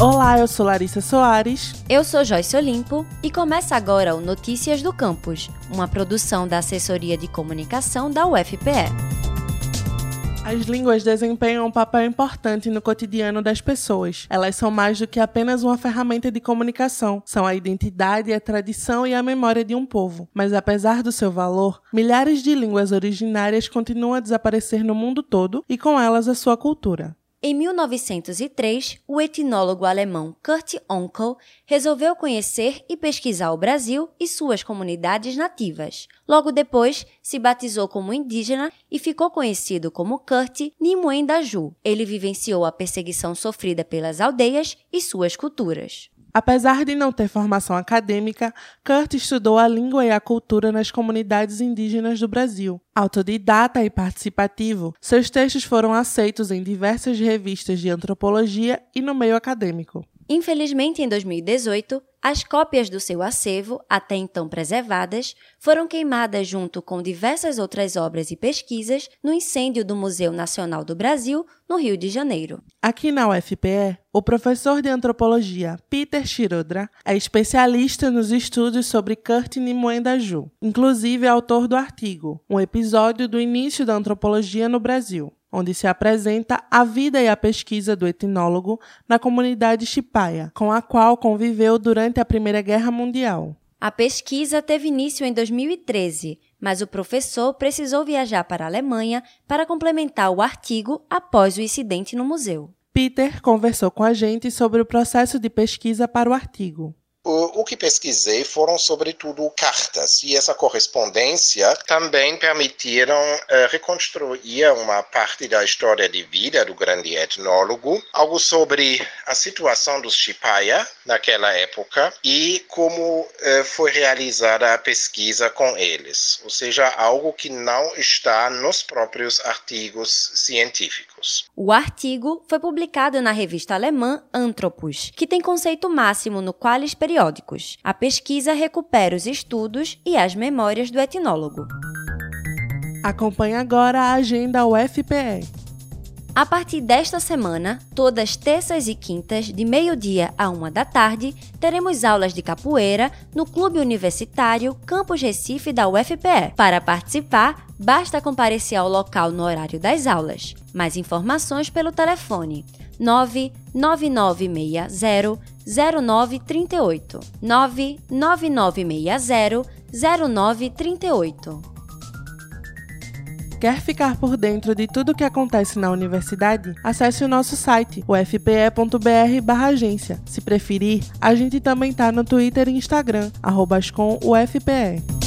Olá, eu sou Larissa Soares. Eu sou Joyce Olimpo e começa agora o Notícias do Campus, uma produção da Assessoria de Comunicação da UFPE. As línguas desempenham um papel importante no cotidiano das pessoas. Elas são mais do que apenas uma ferramenta de comunicação. São a identidade, a tradição e a memória de um povo. Mas apesar do seu valor, milhares de línguas originárias continuam a desaparecer no mundo todo e com elas a sua cultura. Em 1903, o etnólogo alemão Kurt Onkel resolveu conhecer e pesquisar o Brasil e suas comunidades nativas. Logo depois, se batizou como indígena e ficou conhecido como Kurt Nimuen Daju. Ele vivenciou a perseguição sofrida pelas aldeias e suas culturas. Apesar de não ter formação acadêmica, Kurt estudou a língua e a cultura nas comunidades indígenas do Brasil. Autodidata e participativo, seus textos foram aceitos em diversas revistas de antropologia e no meio acadêmico. Infelizmente, em 2018, as cópias do seu acervo, até então preservadas, foram queimadas junto com diversas outras obras e pesquisas no incêndio do Museu Nacional do Brasil, no Rio de Janeiro. Aqui na UFPE, o professor de antropologia Peter Shirodra é especialista nos estudos sobre Kurt Nimue-Daju, inclusive é autor do artigo Um episódio do início da antropologia no Brasil onde se apresenta a vida e a pesquisa do etnólogo na comunidade Chipaya, com a qual conviveu durante a Primeira Guerra Mundial. A pesquisa teve início em 2013, mas o professor precisou viajar para a Alemanha para complementar o artigo após o incidente no museu. Peter conversou com a gente sobre o processo de pesquisa para o artigo. O, o que pesquisei foram, sobretudo, cartas, e essa correspondência também permitiram uh, reconstruir uma parte da história de vida do grande etnólogo, algo sobre a situação dos Chipaya naquela época e como uh, foi realizada a pesquisa com eles, ou seja, algo que não está nos próprios artigos científicos. O artigo foi publicado na revista alemã Anthropos, que tem conceito máximo no qual periódicos. A pesquisa recupera os estudos e as memórias do etnólogo. Acompanhe agora a agenda UFPE. A partir desta semana, todas terças e quintas, de meio-dia a uma da tarde, teremos aulas de capoeira no Clube Universitário Campus Recife da UFPE. Para participar, basta comparecer ao local no horário das aulas. Mais informações pelo telefone 99960 0938 99960 0938 Quer ficar por dentro de tudo o que acontece na universidade? Acesse o nosso site, ufpe.br/agência. Se preferir, a gente também tá no Twitter e Instagram, @ufpe.